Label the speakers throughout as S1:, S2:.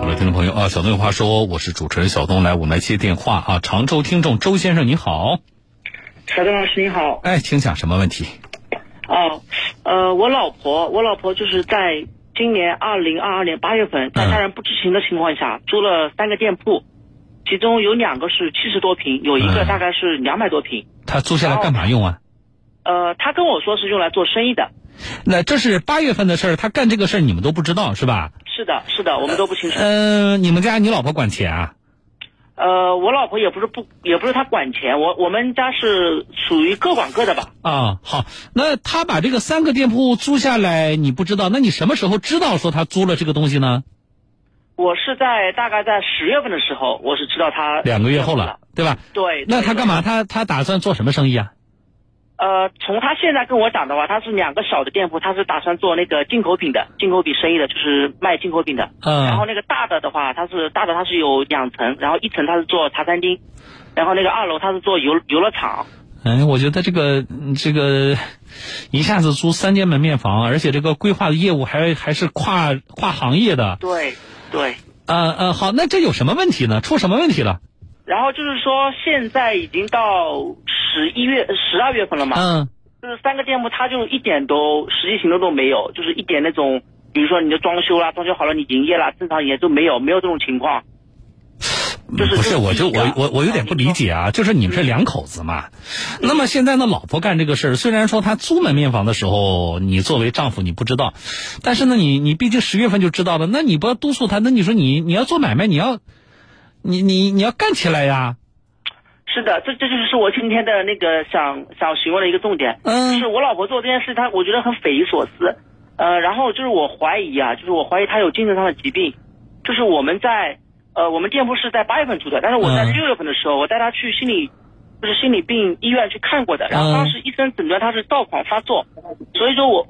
S1: 好了，听众朋友啊，小东有话说，我是主持人小东，来，我们来接电话啊。常州听众周先生你好，
S2: 小东老师你好，
S1: 哎，请讲什么问题？
S2: 哦，呃，我老婆，我老婆就是在今年二零二二年八月份，在家人不知情的情况下，租了三个店铺，其中有两个是七十多平，有一个
S1: 嗯
S2: 大概是两百多平。
S1: 他租下来干嘛用啊？
S2: 呃，他跟我说是用来做生意的。
S1: 那这是八月份的事儿，他干这个事儿你们都不知道是吧？
S2: 是的，是的，我们都不清楚。
S1: 嗯、你们家你老婆管钱啊？
S2: 呃，我老婆也不是不，也不是她管钱，我我们家是属于各管各的吧。
S1: 啊，好，那他把这个三个店铺租下来，你不知道，那你什么时候知道说他租了这个东西呢？
S2: 我是在大概在十月份的时候，我是知道他
S1: 两个月后了，对吧？
S2: 对。对
S1: 那他干嘛？？他他打算做什么生意啊？
S2: 呃，从他现在跟我讲的话，他是两个小的店铺，他是打算做那个进口品的，进口品生意的，就是卖进口品的。
S1: 嗯
S2: 然后那个大的的话，它是大的，它是有两层，然后一层它是做茶餐厅，然后那个二楼它是做游游乐场。
S1: 哎，我觉得这个嗯这个一下子租三间门面房，而且这个规划的业务还还是跨跨行业的。
S2: 对对。
S1: 呃呃，好，那这有什么问题呢？出什么问题了？
S2: 然后就是说，现在已经到十一月、十二月份了嘛，
S1: 嗯。
S2: 就是三个店铺，它就一点都实际行动都没有，就是一点那种，比如说你的装修啦，装修好了你营业啦，正常营业都没有，没有这种情况。就是
S1: 不是，我就
S2: 就是
S1: 我我我有点不理解啊，就是你们是两口子嘛，那么现在呢，老婆干这个事儿，虽然说她租门面房的时候，你作为丈夫你不知道，但是呢，你你毕竟十月份就知道了，那你不要督促她，那你说你你要做买卖，你要你你你要干起来呀，
S2: 是的，这这就是我今天的那个想想询问的一个重点，
S1: 嗯。
S2: 就是我老婆做这件事，她我觉得很匪夷所思，呃，然后就是我怀疑啊，就是我怀疑她有精神上的疾病，就是我们在呃我们店铺是在八月份租的，但是我在
S1: 嗯。
S2: 六月份的时候，我带她去心理就是心理病医院去看过的，然后当时医生诊断她是躁狂发作，所以说我。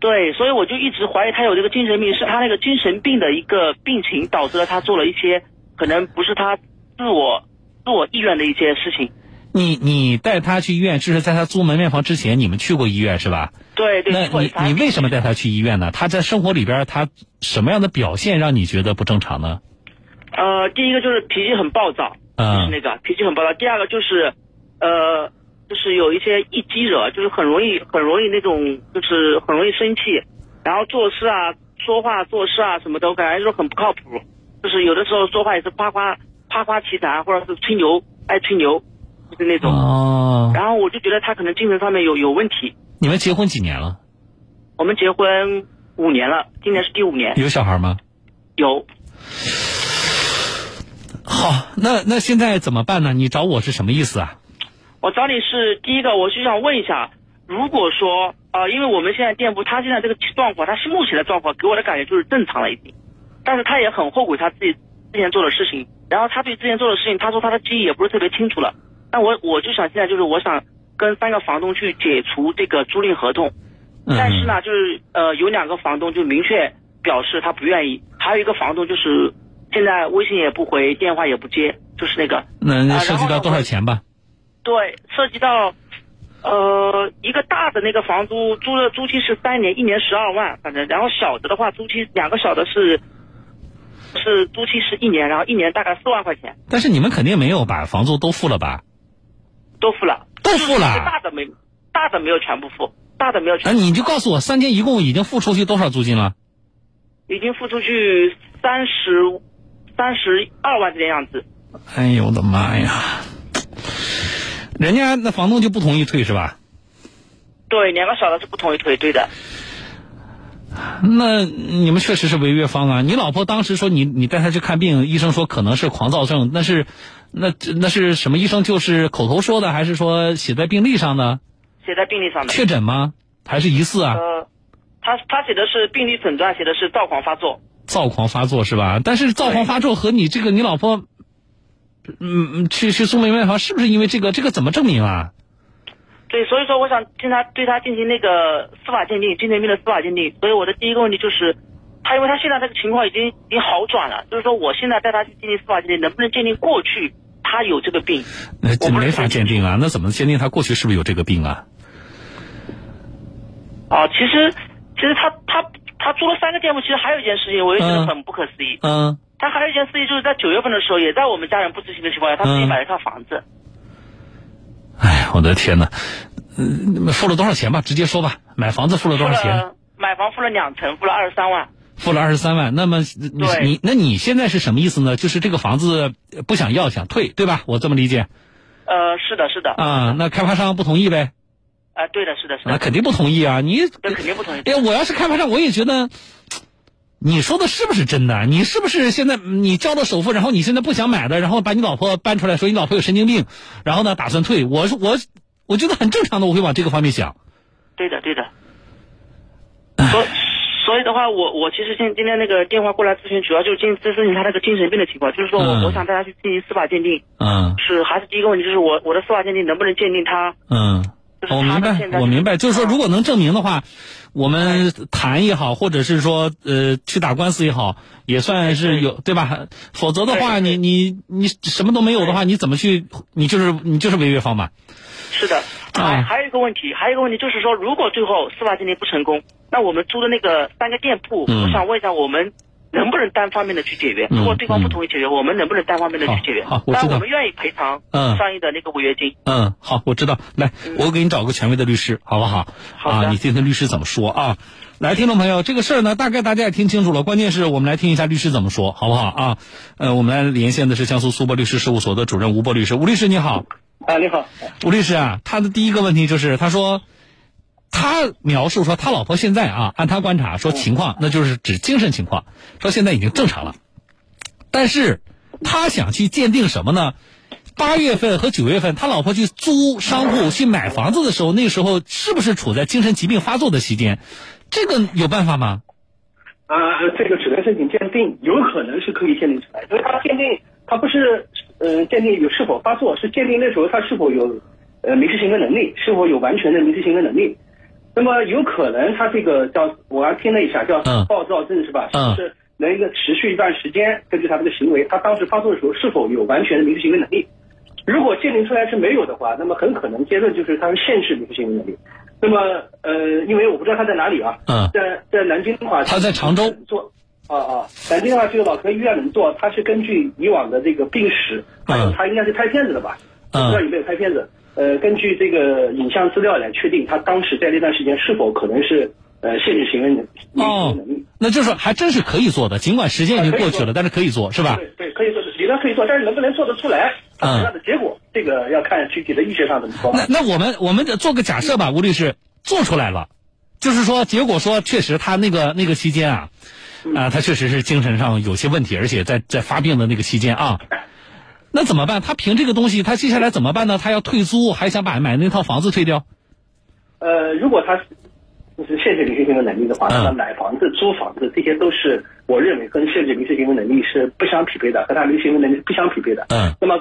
S2: 对，所以我就一直怀疑她有这个精神病，是她那个精神病的一个病情导致了她做了一些可能不是他自我自我意愿的一些事情。
S1: 你你带他去医院，这是在他租门面房之前，你们去过医院是吧？
S2: 对对，
S1: 那你你为什么带他去医院呢？他在生活里边，他什么样的表现让你觉得不正常呢？
S2: 呃，第一个就是脾气很暴躁，就是
S1: 嗯
S2: 那个脾气很暴躁。第二个就是，呃，就是有一些一激惹，就是很容易很容易那种，就是很容易生气，然后做事啊、说话、做事啊什么的，我感觉就是很不靠谱。就是有的时候说话也是夸夸夸夸其谈，或者是吹牛，爱吹牛，就是那种。
S1: 哦，
S2: 然后我就觉得他可能精神上面有有问题。
S1: 你们结婚几年了？
S2: 我们结婚五年了，今年是第五年，
S1: 有小孩吗？
S2: 有。
S1: 好，那那现在怎么办呢？你找我是什么意思啊？
S2: 我找你是第一个，我是想问一下，如果说呃，因为我们现在店铺，他现在这个状况，他是目前的状况，给我的感觉就是正常了已经，但是他也很后悔他自己之前做的事情，然后他对之前做的事情，他说他的记忆也不是特别清楚了，那我我就想现在就是我想跟三个房东去解除这个租赁合同，
S1: 嗯。
S2: 但是呢，就是呃有两个房东就明确表示他不愿意，还有一个房东就是现在微信也不回，电话也不接，就是那个
S1: 那涉及到多少钱吧？
S2: 对，涉及到呃一个大的那个房租租的租期是三年，一年十二万，反正然后小的的话租期两个小的是是租期是一年，然后一年大概四万块钱
S1: 但是你们肯定没有把房租都付了吧？
S2: 都付了，
S1: 都付了
S2: 大的没大的没有全部付，大的没有全
S1: 啊，
S2: 部付，
S1: 你就告诉我，三间一共已经付出去多少租金了？
S2: 已经付出去三十三十二万这个样子。
S1: 哎呦我的妈呀！人家那房东就不同意退是吧？
S2: 对，两个小的是不同意退，对的。
S1: 那你们确实是违约方啊！你老婆当时说你你带她去看病，医生说可能是狂躁症，那是那那是什么医生？就是口头说的，还是说写在病历上的？
S2: 写在病历上的。
S1: 确诊吗？还是疑似啊？
S2: 呃，他他写的是病历诊断，写的是躁狂发作。
S1: 躁狂发作是吧？但是躁狂发作和你这个你老婆，嗯嗯，去去送门面房是不是因为这个？这个怎么证明啊？
S2: 对，所以说我想进他对他进行那个司法鉴定，精神病的司法鉴定。所以我的第一个问题就是，他因为他现在这个情况已经已经好转了，就是说我现在带他去进行司法鉴定，能不能鉴定过去他有这个病？
S1: 那这
S2: 我
S1: 没法鉴定啊！那怎么鉴定他过去是不是有这个病啊？
S2: 啊，其实其实他他他租了三个店铺，其实还有一件事情，我也觉得
S1: 嗯
S2: 很不可思议。
S1: 嗯
S2: 他还有一件事情，就是在九月份的时候，也在我们家人不知情的情况下，他自己
S1: 嗯
S2: 买了一套房子。
S1: 哎，我的天哪！嗯，付了多少钱吧？直接说吧。买房子付了多少钱？
S2: 买房付了两成，付了二十三万。
S1: 付了二十三万。那么你你那你现在是什么意思呢？就是这个房子不想要，想退，对吧？我这么理解
S2: 呃，是的，是的。
S1: 啊。那开发商不同意呗？
S2: 啊，对的，是的，是的。
S1: 那肯定不同意啊！你
S2: 那肯定不同意。
S1: 哎，我要是开发商，我也觉得，你说的是不是真的？你是不是现在你交了首付，然后你现在不想买的，然后把你老婆搬出来说你老婆有神经病，然后呢打算退？我是我，我觉得很正常的，我会往这个方面想。
S2: 对的，对的。所所以的话，我我其实今今天那个电话过来咨询，主要就是进咨询他那个精神病的情况，就是说我、
S1: 嗯
S2: 我想带他去进行司法鉴定，
S1: 嗯
S2: 是还是第一个问题，就是我我的司法鉴定能不能鉴定他？
S1: 嗯，
S2: 就是
S1: 我明白我明白，就是说，
S2: 啊
S1: 如果能证明的话，我们谈也好，或者是说呃去打官司也好，也算是有对吧？否则的话，你你你什么都没有的话，你怎么去？你就是你就是违约方嘛。
S2: 是的，
S1: 啊
S2: 还还有一个问题，还有一个问题就是说，如果最后司法鉴定不成功，那我们租的那个三个店铺，
S1: 嗯
S2: 我想问一下，我们能不能单方面的去解约？
S1: 嗯
S2: 如果对方不同意解约，我们能不能单方面的去解约？
S1: 好好我知道
S2: 但我们愿意赔偿
S1: 嗯
S2: 相应的那个违约金。
S1: 嗯，好，我知道。来，我给你找个权威的律师，好不好？啊，
S2: 好的
S1: 你听听律师怎么说啊？来，听众朋友，这个事儿呢，大概大家也听清楚了。关键是我们来听一下律师怎么说，好不好啊？呃，我们来连线的是江苏苏博律师事务所的主任吴波律师。吴律师你好，
S3: 啊，你好，
S1: 吴律师啊，他的第一个问题就是，他说，他描述说他老婆现在啊，按他观察说情况，那就是指精神情况，说现在已经正常了，但是他想去鉴定什么呢？八月份和九月份，他老婆去租商铺去买房子的时候，那时候是不是处在精神疾病发作的期间？这个有办法吗？
S3: 啊，这个只能申请鉴定，有可能是可以鉴定出来，因为他鉴定他不是呃鉴定有是否发作，是鉴定那时候他是否有呃民事行为能力，是否有完全的民事行为能力。那么有可能他这个叫我还听了一下叫
S1: 嗯
S3: 暴躁症是吧？
S1: 嗯
S3: 是能一个持续一段时间，根据他这个行为，他当时发作的时候是否有完全的民事行为能力？如果鉴定出来是没有的话，那么很可能结论就是他是限制民事行为能力。那么呃，因为我不知道他在哪里啊，
S1: 嗯
S3: 在在南京的话，
S1: 他在常州
S3: 做。啊啊，南京的话，这个脑科医院能做，他是根据以往的这个病史，还有
S1: 嗯
S3: 他应该是拍片子的吧？
S1: 嗯
S3: 不知道有没有拍片子？呃，根据这个影像资料来确定他当时在那段时间是否可能是呃限制行为能民事行
S1: 哦那就是还真是可以做的，尽管时间已经过去了，但是可以做，是吧？
S3: 对对，可以做，理论可以做，但是能不能做得出来，它什么样的结果，这个要看具体的医学上怎么说。
S1: 那那我们我们做个假设吧，吴律师做出来了，就是说结果说确实他那个那个期间啊，啊、他确实是精神上有些问题，而且在在发病的那个期间啊，那怎么办？他凭这个东西，他接下来怎么办呢？他要退租，还想把买那套房子退掉？
S3: 呃，如果他是就是限制民事行为能力的话，
S1: 嗯
S3: 那么买房子、租房子这些都是我认为跟限制民事行为能力是不相匹配的，和他民事行为能力是不相匹配的。
S1: 嗯
S3: 那么，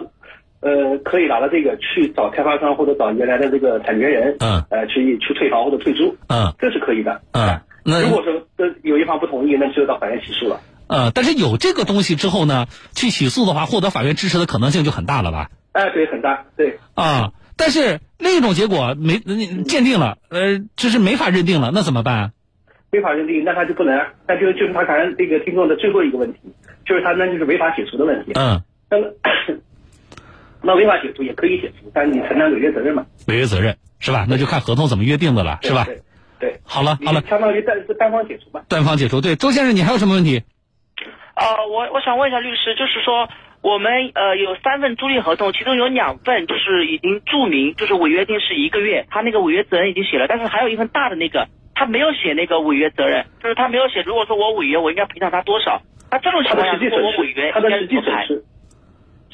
S3: 呃，可以拿了这个去找开发商或者找原来的这个产权人，
S1: 嗯
S3: 呃，去去退房或者退租，
S1: 嗯
S3: 这是可以的。
S1: 嗯，那
S3: 如果说呃有一方不同意，那只有到法院起诉了。
S1: 呃，但是有这个东西之后呢，去起诉的话，获得法院支持的可能性就很大了吧？
S3: 哎，对，很大，对。
S1: 啊，但是另一种结果没呃鉴定了，呃，就是没法认定了，那怎么办？
S3: 没法认定，那他就不能，那就就是他刚才这个听众的最后一个问题，就是他那就是违法解除的问题。
S1: 嗯，
S3: 那么，那违法解除也可以解除，但是你承担违约责任嘛，
S1: 违约责任是吧？那就看合同怎么约定的了，是吧？
S3: 对对，
S1: 好了好了，
S3: 相当于单是单方解除吧。
S1: 单方解除。对，周先生，你还有什么问题？
S2: 呃，我我想问一下律师，就是说我们呃有三份租赁合同，其中有两份就是已经注明就是违约金是一个月，他那个违约责任已经写了，但是还有一份大的那个他没有写那个违约责任，就是他没有写，如果说我违约，我应该赔偿他多少？那这种情况下，如果我违约，，
S3: 他的实际？损失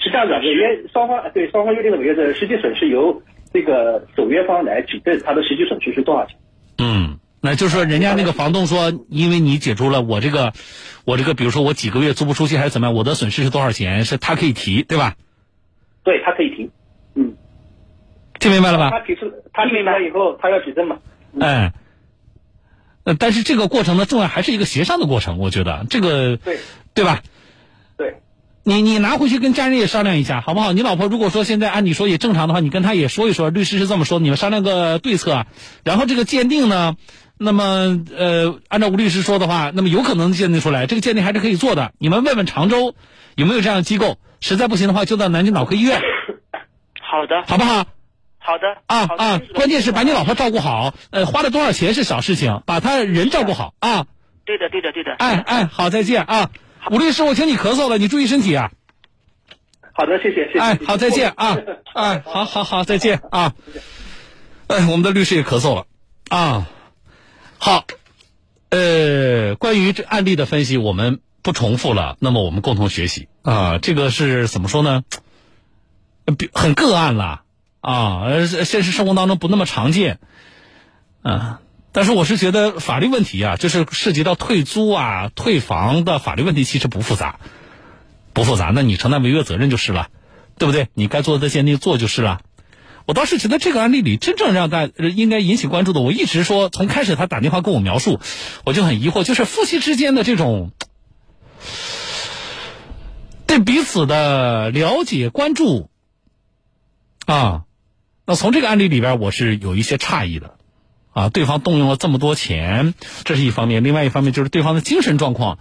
S3: 是这样的，违约双方对双方约定的违约责任，实际损失由这个守约方来举证，他的实际损失是多少钱？
S1: 嗯，那就是说，人家那个房东说，因为你解除了我这个，我这个，比如说我几个月租不出去还是怎么样，我的损失是多少钱？是他可以提，对吧？
S3: 对他可以提，嗯，
S1: 听明白了吧？
S3: 他提出他提出来以后，他要举证嘛，
S1: 哎，呃，但是这个过程呢，重要还是一个协商的过程，我觉得这个
S3: 对
S1: 对吧？
S3: 对。
S1: 你你拿回去跟家人也商量一下，好不好？你老婆如果说现在按你说也正常的话，你跟她也说一说，律师是这么说，你们商量个对策。然后这个鉴定呢，那么呃，按照吴律师说的话，那么有可能鉴定出来，这个鉴定还是可以做的。你们问问常州有没有这样的机构，实在不行的话，就到南京脑科医院，
S2: 好的，
S1: 好不好？
S2: 好的，
S1: 啊
S2: 的
S1: 啊，关键是把你老婆照顾好，呃，花了多少钱是小事情，把她人照顾好啊。
S2: 对的，对的，对的。
S1: 哎哎，好，再见啊，吴律师，我听你咳嗽了，你注意身体啊。
S3: 好的，谢谢，谢谢。
S1: 哎，好，再见啊！哎，好好好，再见啊！哎，我们的律师也咳嗽了啊。好，呃，关于这案例的分析，我们不重复了。那么我们共同学习啊，这个是怎么说呢？很个案了啊，呃，现实生活当中不那么常见。啊，但是我是觉得法律问题啊，就是涉及到退租啊、退房的法律问题，其实不复杂。不复杂，那你承担违约责任就是了，对不对？你该做的鉴定做就是了。我倒是觉得这个案例里真正让大应该引起关注的，我一直说从开始他打电话跟我描述，我就很疑惑，就是夫妻之间的这种对彼此的了解、关注啊。那从这个案例里边，我是有一些诧异的啊。对方动用了这么多钱，这是一方面；另外一方面就是对方的精神状况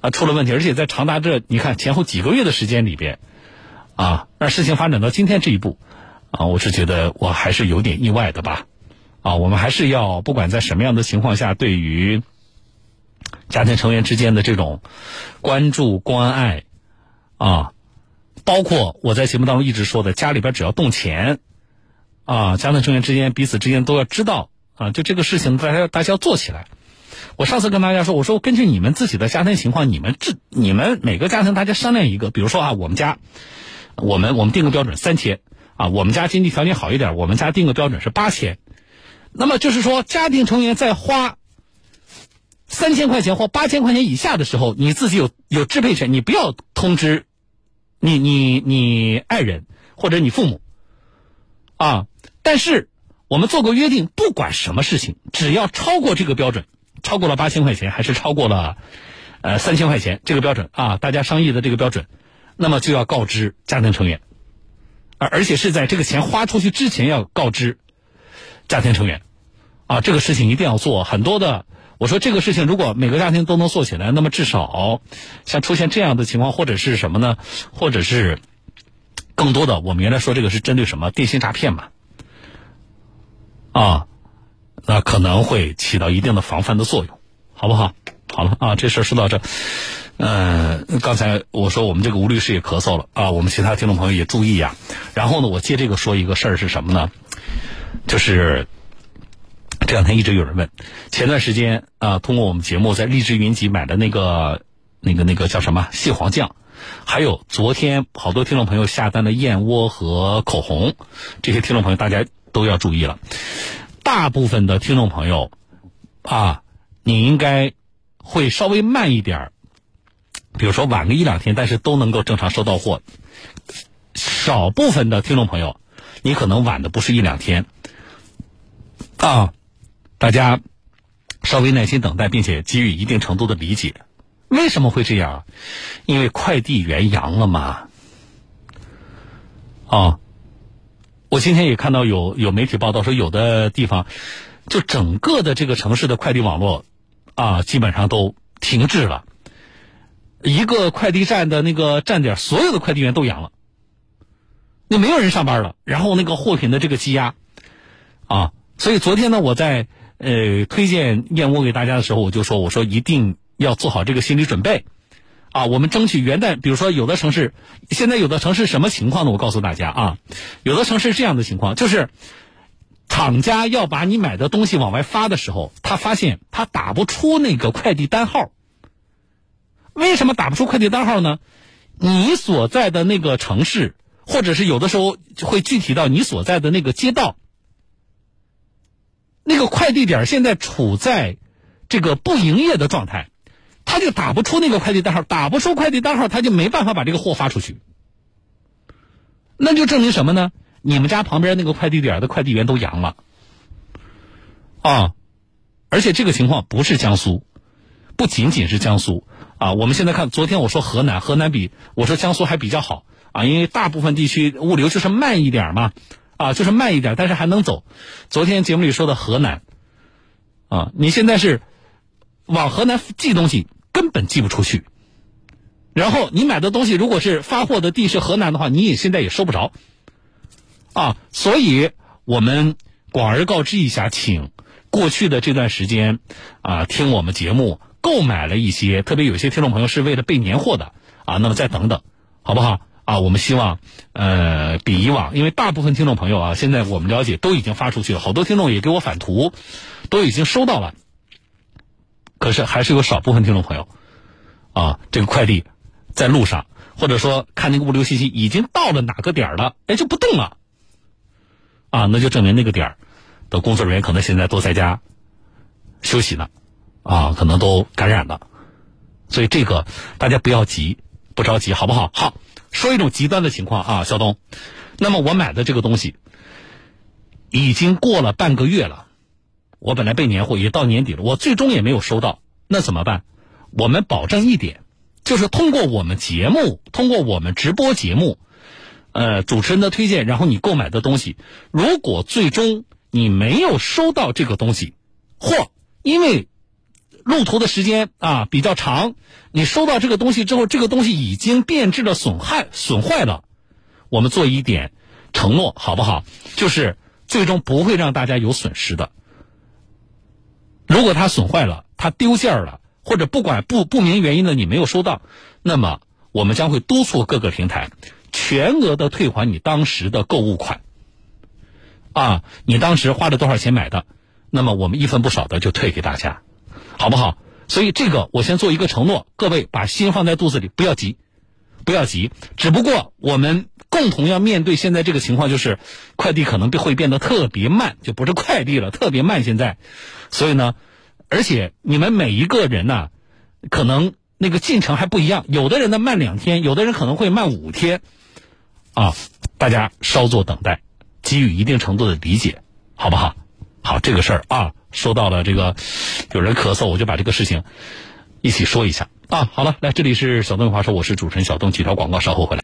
S1: 啊出了问题，而且在长达这你看前后几个月的时间里边啊，让事情发展到今天这一步啊，我是觉得我还是有点意外的吧。啊，我们还是要不管在什么样的情况下，对于家庭成员之间的这种关注关爱啊，包括我在节目当中一直说的，家里边只要动钱。啊，家庭成员之间彼此之间都要知道啊，就这个事情，大家大家要做起来。我上次跟大家说，我说根据你们自己的家庭情况，你们这你们每个家庭大家商量一个，比如说啊，我们家，我们我们定个标准三千啊，我们家经济条件好一点，我们家定个标准是八千。那么就是说，家庭成员在花三千块钱或八千块钱以下的时候，你自己有有支配权，你不要通知你你你爱人或者你父母啊。但是我们做过约定，不管什么事情，只要超过这个标准，超过了八千块钱，还是超过了呃三千块钱这个标准啊，大家商议的这个标准，那么就要告知家庭成员，而而且是在这个钱花出去之前要告知家庭成员，啊，这个事情一定要做。很多的，我说这个事情如果每个家庭都能做起来，那么至少像出现这样的情况，或者是什么呢？或者是更多的，我们原来说这个是针对什么电信诈骗嘛？啊，那可能会起到一定的防范的作用，好不好？好了啊，这事儿说到这，呃，刚才我说我们这个吴律师也咳嗽了啊，我们其他听众朋友也注意呀。然后呢，我借这个说一个事儿是什么呢？就是这两天一直有人问，前段时间啊，通过我们节目在荔枝云集买的那个那个那个叫什么蟹黄酱，还有昨天好多听众朋友下单的燕窝和口红，这些听众朋友大家都要注意了。大部分的听众朋友啊，你应该会稍微慢一点儿，比如说晚个一两天，但是都能够正常收到货。少部分的听众朋友，你可能晚的不是一两天啊，大家稍微耐心等待，并且给予一定程度的理解。为什么会这样？因为快递员阳了嘛。啊，我今天也看到有有媒体报道说，有的地方就整个的这个城市的快递网络啊，基本上都停滞了。一个快递站的那个站点，所有的快递员都阳了，那没有人上班了。然后那个货品的这个积压啊，所以昨天呢，我在呃推荐燕窝给大家的时候，我就说，我说一定要做好这个心理准备啊。我们争取元旦，比如说有的城市，现在有的城市什么情况呢？我告诉大家啊，有的城市这样的情况，就是厂家要把你买的东西往外发的时候，他发现他打不出那个快递单号。为什么打不出快递单号呢？你所在的那个城市，或者是有的时候会具体到你所在的那个街道，那个快递点现在处在这个不营业的状态，他就打不出那个快递单号，打不出快递单号，他就没办法把这个货发出去。那就证明什么呢？你们家旁边那个快递点的快递员都阳了啊！而且这个情况不是江苏，不仅仅是江苏。啊，我们现在看，昨天我说河南，河南比我说江苏还比较好啊，因为大部分地区物流就是慢一点嘛，啊，就是慢一点，但是还能走。昨天节目里说的河南，啊，你现在是往河南寄东西根本寄不出去，然后你买的东西如果是发货的地是河南的话，你也现在也收不着，啊，所以我们广而告之一下，请过去的这段时间啊听我们节目。购买了一些，特别有些听众朋友是为了备年货的啊，那么再等等，好不好啊？我们希望呃比以往，因为大部分听众朋友啊，现在我们了解都已经发出去了，好多听众也给我返图，都已经收到了。可是还是有少部分听众朋友啊，这个快递在路上，或者说看那个物流信息已经到了哪个点了，哎就不动了啊，那就证明那个点的工作人员可能现在都在家休息呢。啊，可能都感染了，所以这个大家不要急，不着急，好不好？好，说一种极端的情况啊，小东。那么我买的这个东西已经过了半个月了，我本来备年货也到年底了，我最终也没有收到，那怎么办？我们保证一点，就是通过我们节目，通过我们直播节目，呃，主持人的推荐，然后你购买的东西，如果最终你没有收到这个东西，或因为路途的时间啊比较长，你收到这个东西之后，这个东西已经变质了、损害、损坏了。我们做一点承诺，好不好？就是最终不会让大家有损失的。如果它损坏了、它丢件了，或者不管不不明原因的你没有收到，那么我们将会督促各个平台全额的退还你当时的购物款。啊，你当时花了多少钱买的？那么我们一分不少的就退给大家。好不好？所以这个我先做一个承诺，各位把心放在肚子里，不要急，不要急。只不过我们共同要面对现在这个情况，就是快递可能会变得特别慢，就不是快递了，特别慢。现在，所以呢，而且你们每一个人呢，可能那个进程还不一样，有的人呢慢两天，有的人可能会慢五天，啊，大家稍作等待，给予一定程度的理解，好不好？好，这个事儿啊。说到了这个，有人咳嗽，我就把这个事情一起说一下啊。好了，来，这里是小东有话说，我是主持人小邓，几条广告，稍后回来。